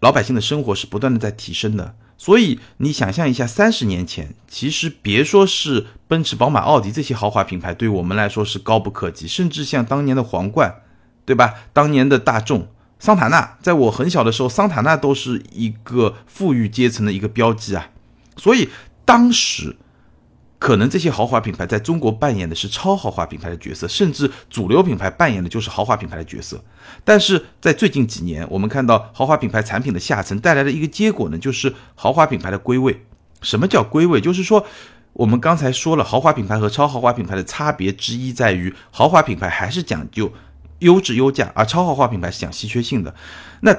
老百姓的生活是不断的在提升的，所以你想象一下，三十年前，其实别说是奔驰、宝马、奥迪这些豪华品牌，对我们来说是高不可及，甚至像当年的皇冠。对吧？当年的大众桑塔纳，在我很小的时候，桑塔纳都是一个富裕阶层的一个标记啊。所以当时，可能这些豪华品牌在中国扮演的是超豪华品牌的角色，甚至主流品牌扮演的就是豪华品牌的角色。但是在最近几年，我们看到豪华品牌产品的下沉带来的一个结果呢，就是豪华品牌的归位。什么叫归位？就是说，我们刚才说了，豪华品牌和超豪华品牌的差别之一在于，豪华品牌还是讲究。优质优价，而超豪华品牌是讲稀缺性的。那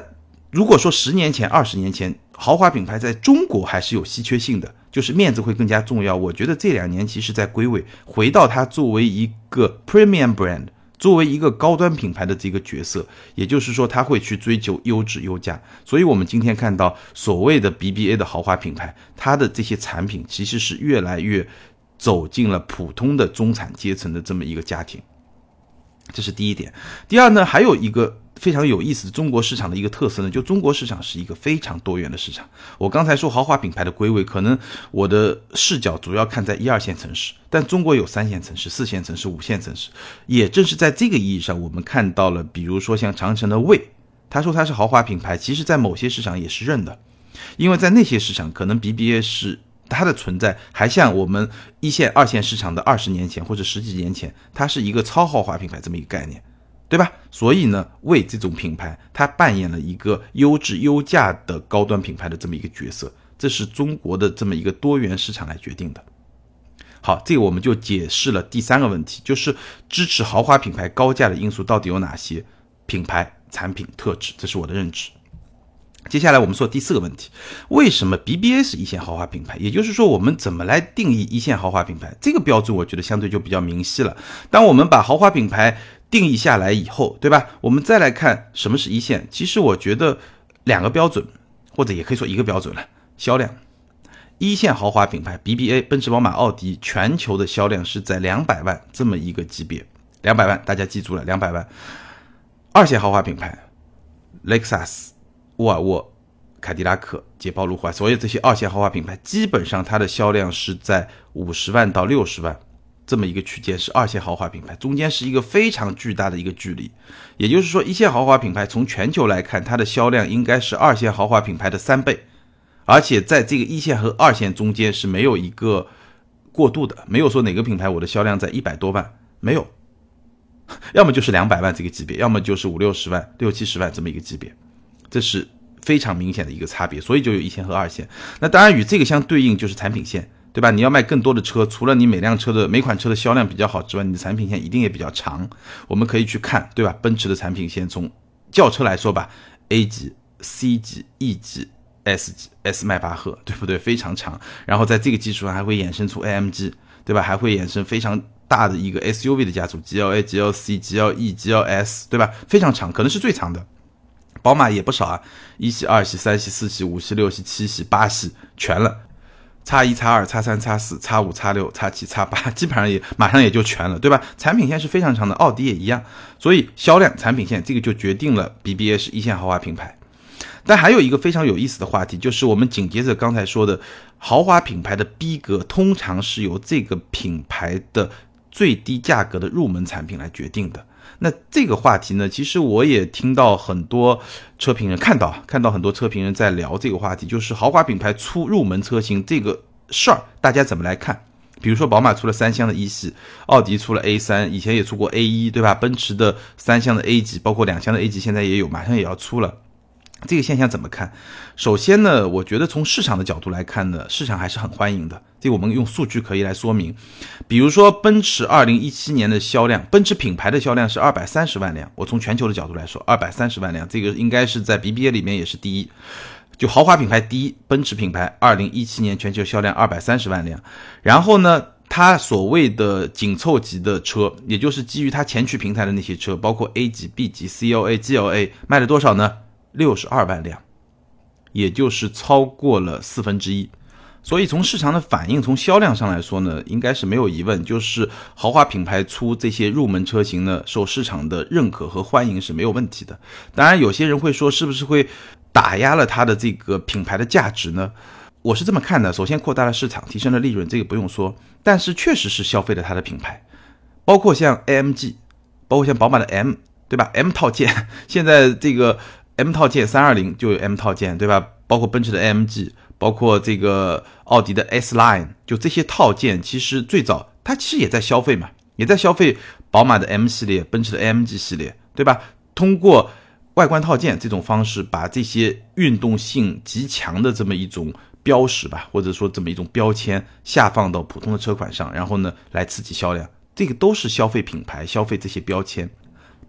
如果说十年前、二十年前，豪华品牌在中国还是有稀缺性的，就是面子会更加重要。我觉得这两年其实在归位，回到它作为一个 premium brand，作为一个高端品牌的这个角色，也就是说，它会去追求优质优价。所以，我们今天看到所谓的 BBA 的豪华品牌，它的这些产品其实是越来越走进了普通的中产阶层的这么一个家庭。这是第一点，第二呢，还有一个非常有意思的中国市场的一个特色呢，就中国市场是一个非常多元的市场。我刚才说豪华品牌的归位，可能我的视角主要看在一二线城市，但中国有三线城市、四线城市、五线城市。也正是在这个意义上，我们看到了，比如说像长城的魏，他说他是豪华品牌，其实在某些市场也是认的，因为在那些市场，可能 BBA 是它的存在还像我们一线、二线市场的二十年前或者十几年前，它是一个超豪华品牌这么一个概念，对吧？所以呢，为这种品牌，它扮演了一个优质优价的高端品牌的这么一个角色，这是中国的这么一个多元市场来决定的。好，这个我们就解释了第三个问题，就是支持豪华品牌高价的因素到底有哪些？品牌、产品特质，这是我的认知。接下来我们说第四个问题，为什么 BBA 是一线豪华品牌？也就是说，我们怎么来定义一线豪华品牌？这个标准我觉得相对就比较明晰了。当我们把豪华品牌定义下来以后，对吧？我们再来看什么是一线。其实我觉得两个标准，或者也可以说一个标准了：销量。一线豪华品牌 BBA，奔驰、宝马、奥迪，全球的销量是在两百万这么一个级别，两百万，大家记住了，两百万。二线豪华品牌，雷克萨斯。沃尔沃、凯迪拉克、捷豹、路虎，所有这些二线豪华品牌，基本上它的销量是在五十万到六十万这么一个区间，是二线豪华品牌，中间是一个非常巨大的一个距离。也就是说，一线豪华品牌从全球来看，它的销量应该是二线豪华品牌的三倍，而且在这个一线和二线中间是没有一个过渡的，没有说哪个品牌我的销量在一百多万，没有，[laughs] 要么就是两百万这个级别，要么就是五六十万、六七十万这么一个级别。这是非常明显的一个差别，所以就有一线和二线。那当然与这个相对应就是产品线，对吧？你要卖更多的车，除了你每辆车的每款车的销量比较好之外，你的产品线一定也比较长。我们可以去看，对吧？奔驰的产品线从轿车来说吧，A 级、C 级、E 级、S 级、S 迈巴赫，对不对？非常长。然后在这个基础上还会衍生出 AMG，对吧？还会衍生非常大的一个 SUV 的家族，GLA、GLC、GLE、GLS，对吧？非常长，可能是最长的。宝马也不少啊，一系、二系、三系、四系、五系、六系、七系、八系全了，叉一、叉二、叉三、叉四、叉五、叉六、叉七、叉八，[laughs] 基本上也马上也就全了，对吧？产品线是非常长的，奥迪也一样，所以销量、产品线这个就决定了 BBA 是一线豪华品牌。但还有一个非常有意思的话题，就是我们紧接着刚才说的，豪华品牌的逼格通常是由这个品牌的最低价格的入门产品来决定的。那这个话题呢，其实我也听到很多车评人看到看到很多车评人在聊这个话题，就是豪华品牌出入门车型这个事儿，大家怎么来看？比如说宝马出了三厢的一系，奥迪出了 A 三，以前也出过 A 一，对吧？奔驰的三厢的 A 级，包括两厢的 A 级，现在也有，马上也要出了。这个现象怎么看？首先呢，我觉得从市场的角度来看呢，市场还是很欢迎的。这我们用数据可以来说明。比如说，奔驰二零一七年的销量，奔驰品牌的销量是二百三十万辆。我从全球的角度来说，二百三十万辆，这个应该是在 BBA 里面也是第一，就豪华品牌第一。奔驰品牌二零一七年全球销量二百三十万辆。然后呢，它所谓的紧凑级的车，也就是基于它前驱平台的那些车，包括 A 级、B 级、CLA、GLA，卖了多少呢？六十二万辆，也就是超过了四分之一。所以从市场的反应，从销量上来说呢，应该是没有疑问，就是豪华品牌出这些入门车型呢，受市场的认可和欢迎是没有问题的。当然，有些人会说，是不是会打压了它的这个品牌的价值呢？我是这么看的：首先，扩大了市场，提升了利润，这个不用说；但是，确实是消费了它的品牌，包括像 AMG，包括像宝马的 M，对吧？M 套件 [laughs] 现在这个。M 套件三二零就有 M 套件，对吧？包括奔驰的 AMG，包括这个奥迪的 S Line，就这些套件，其实最早它其实也在消费嘛，也在消费宝马的 M 系列、奔驰的 AMG 系列，对吧？通过外观套件这种方式，把这些运动性极强的这么一种标识吧，或者说这么一种标签下放到普通的车款上，然后呢来刺激销量，这个都是消费品牌、消费这些标签。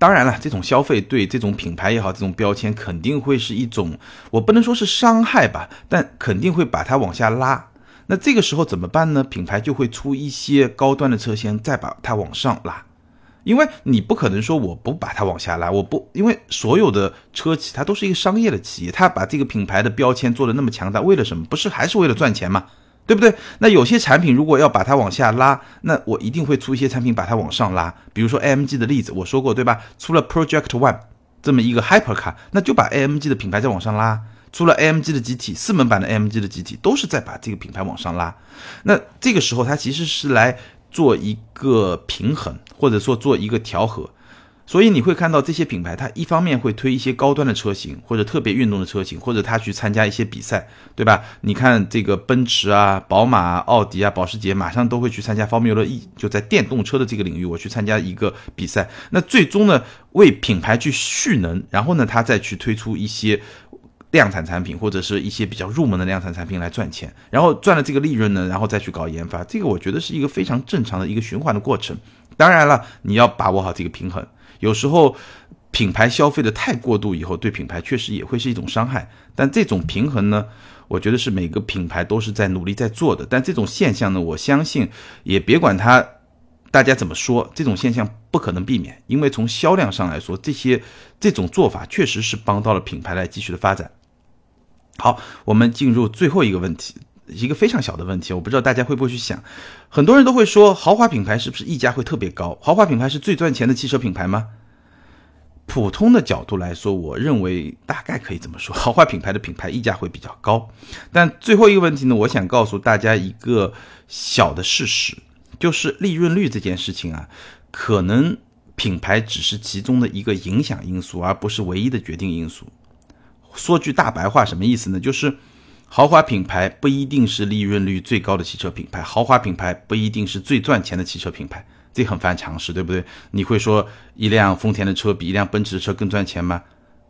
当然了，这种消费对这种品牌也好，这种标签肯定会是一种，我不能说是伤害吧，但肯定会把它往下拉。那这个时候怎么办呢？品牌就会出一些高端的车型，再把它往上拉。因为你不可能说我不把它往下拉，我不，因为所有的车企它都是一个商业的企业，它把这个品牌的标签做的那么强大，为了什么？不是还是为了赚钱吗？对不对？那有些产品如果要把它往下拉，那我一定会出一些产品把它往上拉。比如说 AMG 的例子，我说过对吧？出了 Project One 这么一个 Hypercar，那就把 AMG 的品牌再往上拉。出了 AMG 的机体，四门版的 AMG 的机体都是在把这个品牌往上拉。那这个时候它其实是来做一个平衡，或者说做一个调和。所以你会看到这些品牌，它一方面会推一些高端的车型，或者特别运动的车型，或者它去参加一些比赛，对吧？你看这个奔驰啊、宝马、奥迪啊、保时捷，马上都会去参加 Formula E，就在电动车的这个领域，我去参加一个比赛。那最终呢，为品牌去蓄能，然后呢，它再去推出一些量产产品，或者是一些比较入门的量产产品来赚钱，然后赚了这个利润呢，然后再去搞研发。这个我觉得是一个非常正常的一个循环的过程。当然了，你要把握好这个平衡。有时候品牌消费的太过度以后，对品牌确实也会是一种伤害。但这种平衡呢，我觉得是每个品牌都是在努力在做的。但这种现象呢，我相信也别管它大家怎么说，这种现象不可能避免，因为从销量上来说，这些这种做法确实是帮到了品牌来继续的发展。好，我们进入最后一个问题，一个非常小的问题，我不知道大家会不会去想，很多人都会说，豪华品牌是不是溢价会特别高？豪华品牌是最赚钱的汽车品牌吗？普通的角度来说，我认为大概可以这么说，[laughs] 豪华品牌的品牌溢价会比较高。但最后一个问题呢，我想告诉大家一个小的事实，就是利润率这件事情啊，可能品牌只是其中的一个影响因素，而不是唯一的决定因素。说句大白话，什么意思呢？就是豪华品牌不一定是利润率最高的汽车品牌，豪华品牌不一定是最赚钱的汽车品牌。这很犯常识，对不对？你会说一辆丰田的车比一辆奔驰的车更赚钱吗？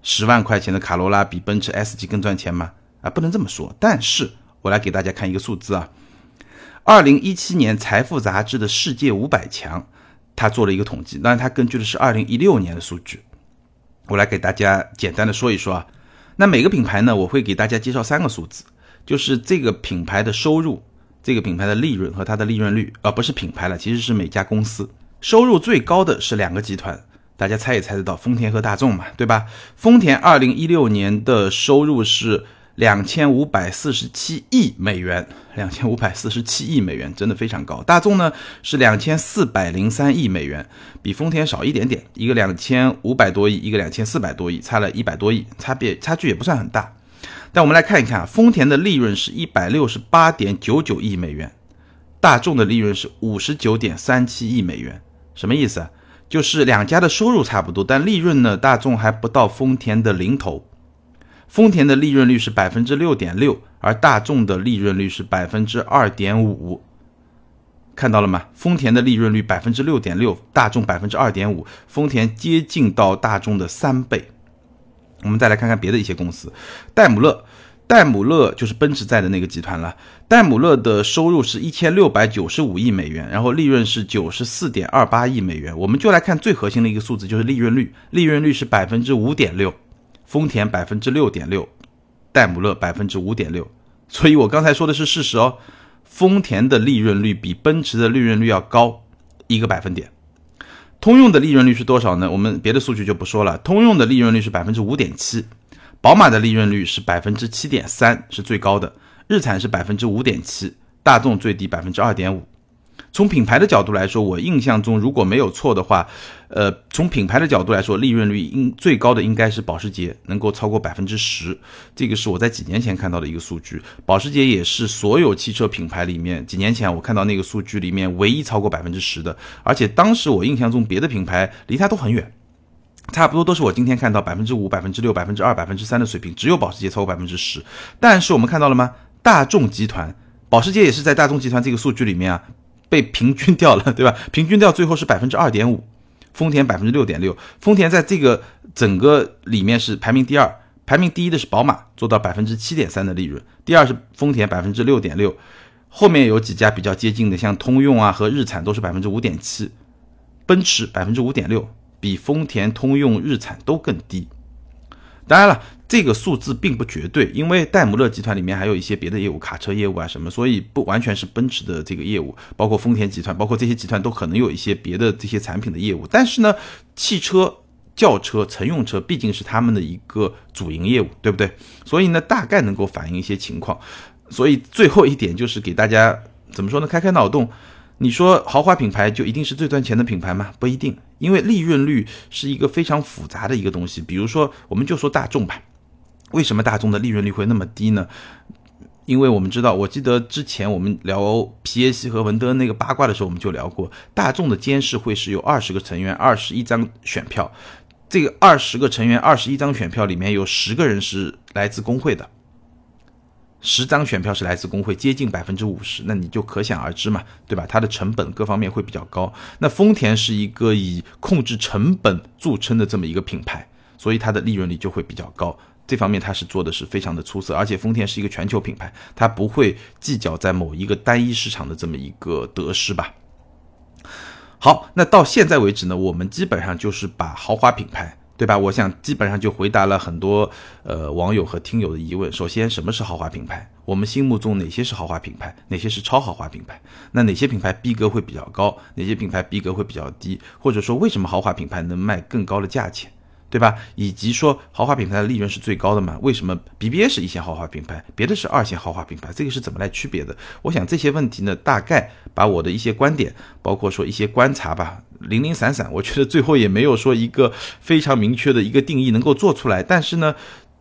十万块钱的卡罗拉比奔驰 S 级更赚钱吗？啊，不能这么说。但是我来给大家看一个数字啊，二零一七年财富杂志的世界五百强，他做了一个统计，当然他根据的是二零一六年的数据。我来给大家简单的说一说啊，那每个品牌呢，我会给大家介绍三个数字，就是这个品牌的收入。这个品牌的利润和它的利润率，而不是品牌了，其实是每家公司收入最高的是两个集团，大家猜也猜得到，丰田和大众嘛，对吧？丰田二零一六年的收入是两千五百四十七亿美元，两千五百四十七亿美元，真的非常高。大众呢是两千四百零三亿美元，比丰田少一点点，一个两千五百多亿，一个两千四百多亿，差了一百多亿，差别差距也不算很大。但我们来看一看啊，丰田的利润是一百六十八点九九亿美元，大众的利润是五十九点三七亿美元。什么意思？就是两家的收入差不多，但利润呢，大众还不到丰田的零头。丰田的利润率是百分之六点六，而大众的利润率是百分之二点五。看到了吗？丰田的利润率百分之六点六，大众百分之二点五，丰田接近到大众的三倍。我们再来看看别的一些公司，戴姆勒，戴姆勒就是奔驰在的那个集团了。戴姆勒的收入是一千六百九十五亿美元，然后利润是九十四点二八亿美元。我们就来看最核心的一个数字，就是利润率，利润率是百分之五点六，丰田百分之六点六，戴姆勒百分之五点六。所以我刚才说的是事实哦，丰田的利润率比奔驰的利润率要高一个百分点。通用的利润率是多少呢？我们别的数据就不说了。通用的利润率是百分之五点七，宝马的利润率是百分之七点三，是最高的。日产是百分之五点七，大众最低百分之二点五。从品牌的角度来说，我印象中如果没有错的话，呃，从品牌的角度来说，利润率应最高的应该是保时捷，能够超过百分之十。这个是我在几年前看到的一个数据。保时捷也是所有汽车品牌里面，几年前我看到那个数据里面唯一超过百分之十的。而且当时我印象中别的品牌离它都很远，差不多都是我今天看到百分之五、百分之六、百分之二、百分之三的水平，只有保时捷超过百分之十。但是我们看到了吗？大众集团，保时捷也是在大众集团这个数据里面啊。被平均掉了，对吧？[laughs] 平均掉最后是百分之二点五，丰田百分之六点六。丰田在这个整个里面是排名第二，排名第一的是宝马，做到百分之七点三的利润。第二是丰田百分之六点六，后面有几家比较接近的，像通用啊和日产都是百分之五点七，奔驰百分之五点六，比丰田、通用、日产都更低。当然了。这个数字并不绝对，因为戴姆勒集团里面还有一些别的业务，卡车业务啊什么，所以不完全是奔驰的这个业务，包括丰田集团，包括这些集团都可能有一些别的这些产品的业务。但是呢，汽车、轿车、乘用车毕竟是他们的一个主营业务，对不对？所以呢，大概能够反映一些情况。所以最后一点就是给大家怎么说呢？开开脑洞。你说豪华品牌就一定是最赚钱的品牌吗？不一定，因为利润率是一个非常复杂的一个东西。比如说，我们就说大众吧。为什么大众的利润率会那么低呢？因为我们知道，我记得之前我们聊皮耶希和文德那个八卦的时候，我们就聊过，大众的监事会是有二十个成员，二十一张选票。这个二十个成员，二十一张选票里面有十个人是来自工会的，十张选票是来自工会，接近百分之五十。那你就可想而知嘛，对吧？它的成本各方面会比较高。那丰田是一个以控制成本著称的这么一个品牌，所以它的利润率就会比较高。这方面它是做的是非常的出色，而且丰田是一个全球品牌，它不会计较在某一个单一市场的这么一个得失吧。好，那到现在为止呢，我们基本上就是把豪华品牌，对吧？我想基本上就回答了很多呃网友和听友的疑问。首先，什么是豪华品牌？我们心目中哪些是豪华品牌？哪些是超豪华品牌？那哪些品牌逼格会比较高？哪些品牌逼格会比较低？或者说，为什么豪华品牌能卖更高的价钱？对吧？以及说豪华品牌的利润是最高的嘛？为什么 BBA 是一线豪华品牌，别的是二线豪华品牌？这个是怎么来区别的？我想这些问题呢，大概把我的一些观点，包括说一些观察吧，零零散散，我觉得最后也没有说一个非常明确的一个定义能够做出来。但是呢，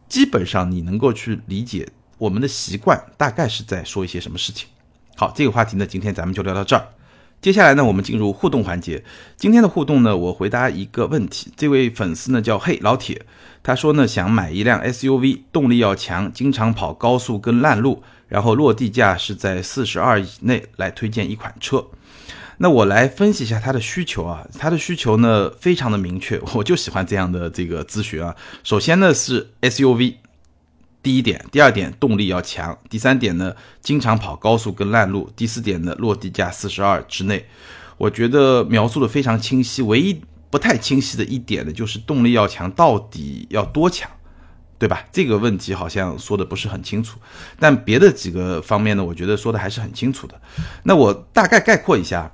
基本上你能够去理解我们的习惯大概是在说一些什么事情。好，这个话题呢，今天咱们就聊到这儿。接下来呢，我们进入互动环节。今天的互动呢，我回答一个问题。这位粉丝呢叫嘿老铁，他说呢想买一辆 SUV，动力要强，经常跑高速跟烂路，然后落地价是在四十二以内，来推荐一款车。那我来分析一下他的需求啊，他的需求呢非常的明确，我就喜欢这样的这个咨询啊。首先呢是 SUV。第一点，第二点，动力要强；第三点呢，经常跑高速跟烂路；第四点呢，落地价四十二之内。我觉得描述的非常清晰，唯一不太清晰的一点呢，就是动力要强，到底要多强，对吧？这个问题好像说的不是很清楚。但别的几个方面呢，我觉得说的还是很清楚的。那我大概概括一下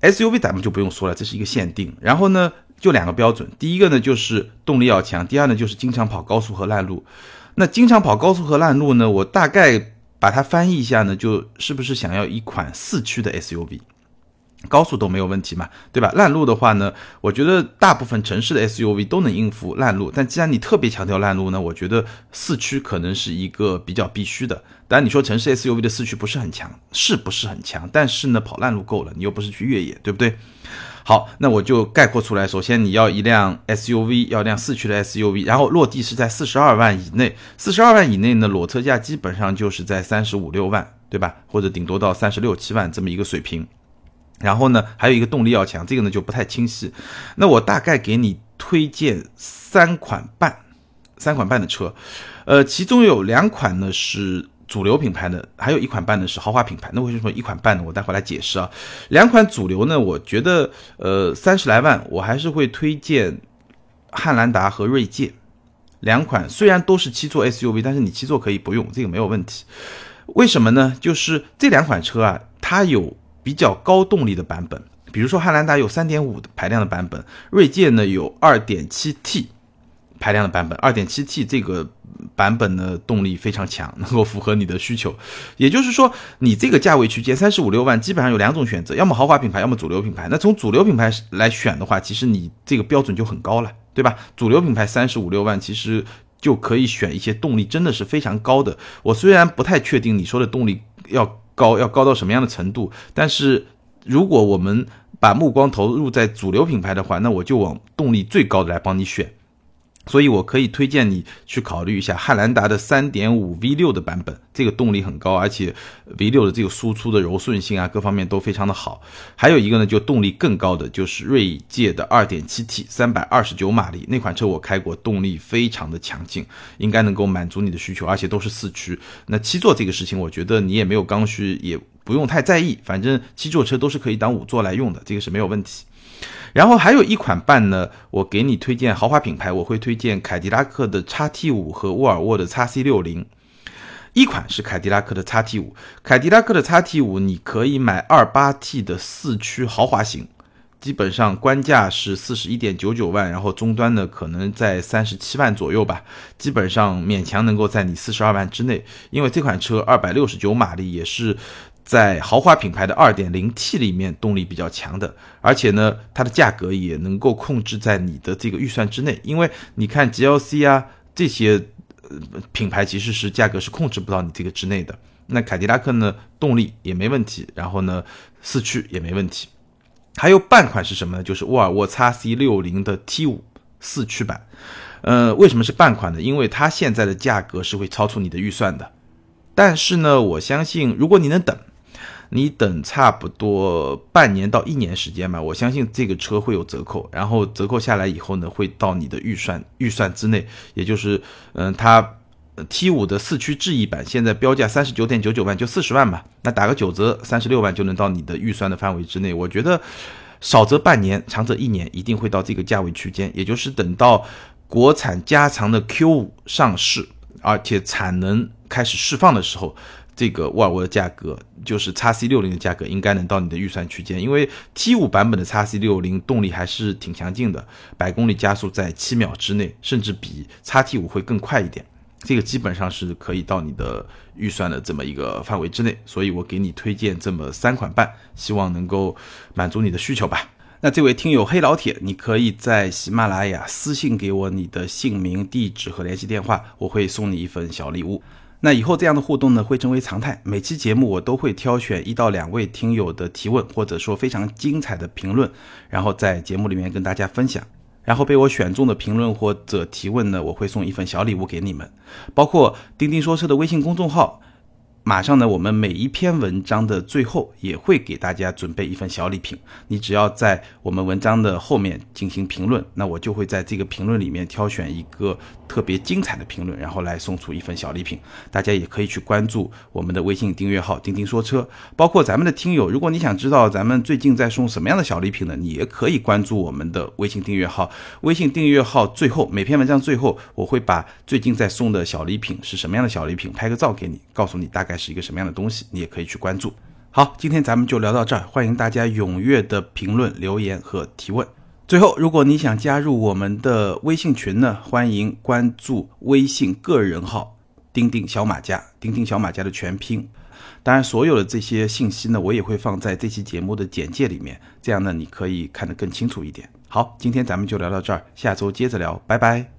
，SUV 咱们就不用说了，这是一个限定。然后呢，就两个标准，第一个呢就是动力要强，第二呢就是经常跑高速和烂路。那经常跑高速和烂路呢？我大概把它翻译一下呢，就是不是想要一款四驱的 SUV，高速都没有问题嘛，对吧？烂路的话呢，我觉得大部分城市的 SUV 都能应付烂路，但既然你特别强调烂路呢，我觉得四驱可能是一个比较必须的。当然你说城市 SUV 的四驱不是很强，是不是很强？但是呢，跑烂路够了，你又不是去越野，对不对？好，那我就概括出来。首先，你要一辆 SUV，要辆四驱的 SUV，然后落地是在四十二万以内。四十二万以内呢，裸车价基本上就是在三十五六万，对吧？或者顶多到三十六七万这么一个水平。然后呢，还有一个动力要强，这个呢就不太清晰。那我大概给你推荐三款半，三款半的车，呃，其中有两款呢是。主流品牌的还有一款半呢是豪华品牌，那为什么一款半呢？我待会来解释啊。两款主流呢，我觉得呃三十来万，我还是会推荐汉兰达和锐界两款，虽然都是七座 SUV，但是你七座可以不用，这个没有问题。为什么呢？就是这两款车啊，它有比较高动力的版本，比如说汉兰达有三点五排量的版本，锐界呢有二点七 T 排量的版本，二点七 T 这个。版本的动力非常强，[laughs] 能够符合你的需求。也就是说，你这个价位区间三十五六万，基本上有两种选择，要么豪华品牌，要么主流品牌。那从主流品牌来选的话，其实你这个标准就很高了，对吧？主流品牌三十五六万，其实就可以选一些动力真的是非常高的。我虽然不太确定你说的动力要高要高到什么样的程度，但是如果我们把目光投入在主流品牌的话，那我就往动力最高的来帮你选。所以，我可以推荐你去考虑一下汉兰达的3.5 V6 的版本，这个动力很高，而且 V6 的这个输出的柔顺性啊，各方面都非常的好。还有一个呢，就动力更高的，就是锐界的 2.7T 329马力那款车，我开过，动力非常的强劲，应该能够满足你的需求，而且都是四驱。那七座这个事情，我觉得你也没有刚需，也不用太在意，反正七座车都是可以当五座来用的，这个是没有问题。然后还有一款半呢，我给你推荐豪华品牌，我会推荐凯迪拉克的 x T 五和沃尔沃的 x C 六零。一款是凯迪拉克的 x T 五，凯迪拉克的 x T 五你可以买二八 T 的四驱豪华型，基本上官价是四十一点九九万，然后终端呢可能在三十七万左右吧，基本上勉强能够在你四十二万之内，因为这款车二百六十九马力也是。在豪华品牌的 2.0T 里面，动力比较强的，而且呢，它的价格也能够控制在你的这个预算之内。因为你看 GLC 啊这些品牌其实是价格是控制不到你这个之内的。那凯迪拉克呢，动力也没问题，然后呢，四驱也没问题。还有半款是什么呢？就是沃尔沃 x C 六零的 T 五四驱版。呃，为什么是半款呢？因为它现在的价格是会超出你的预算的。但是呢，我相信如果你能等，你等差不多半年到一年时间吧，我相信这个车会有折扣。然后折扣下来以后呢，会到你的预算预算之内。也就是，嗯，它 T 五的四驱智逸版现在标价三十九点九九万，就四十万吧。那打个九折，三十六万就能到你的预算的范围之内。我觉得少则半年，长则一年，一定会到这个价位区间。也就是等到国产加长的 Q 五上市，而且产能开始释放的时候。这个沃尔沃的价格就是 x C 六零的价格，应该能到你的预算区间。因为 T 五版本的 x C 六零动力还是挺强劲的，百公里加速在七秒之内，甚至比 x T 五会更快一点。这个基本上是可以到你的预算的这么一个范围之内，所以我给你推荐这么三款半，希望能够满足你的需求吧。那这位听友黑老铁，你可以在喜马拉雅私信给我你的姓名、地址和联系电话，我会送你一份小礼物。那以后这样的互动呢会成为常态，每期节目我都会挑选一到两位听友的提问，或者说非常精彩的评论，然后在节目里面跟大家分享。然后被我选中的评论或者提问呢，我会送一份小礼物给你们，包括钉钉说车的微信公众号。马上呢，我们每一篇文章的最后也会给大家准备一份小礼品。你只要在我们文章的后面进行评论，那我就会在这个评论里面挑选一个特别精彩的评论，然后来送出一份小礼品。大家也可以去关注我们的微信订阅号“钉钉说车”，包括咱们的听友，如果你想知道咱们最近在送什么样的小礼品呢，你也可以关注我们的微信订阅号。微信订阅号最后每篇文章最后，我会把最近在送的小礼品是什么样的小礼品拍个照给你，告诉你大概概。是一个什么样的东西，你也可以去关注。好，今天咱们就聊到这儿，欢迎大家踊跃的评论、留言和提问。最后，如果你想加入我们的微信群呢，欢迎关注微信个人号“钉钉小马家”，钉钉小马家的全拼。当然，所有的这些信息呢，我也会放在这期节目的简介里面，这样呢，你可以看得更清楚一点。好，今天咱们就聊到这儿，下周接着聊，拜拜。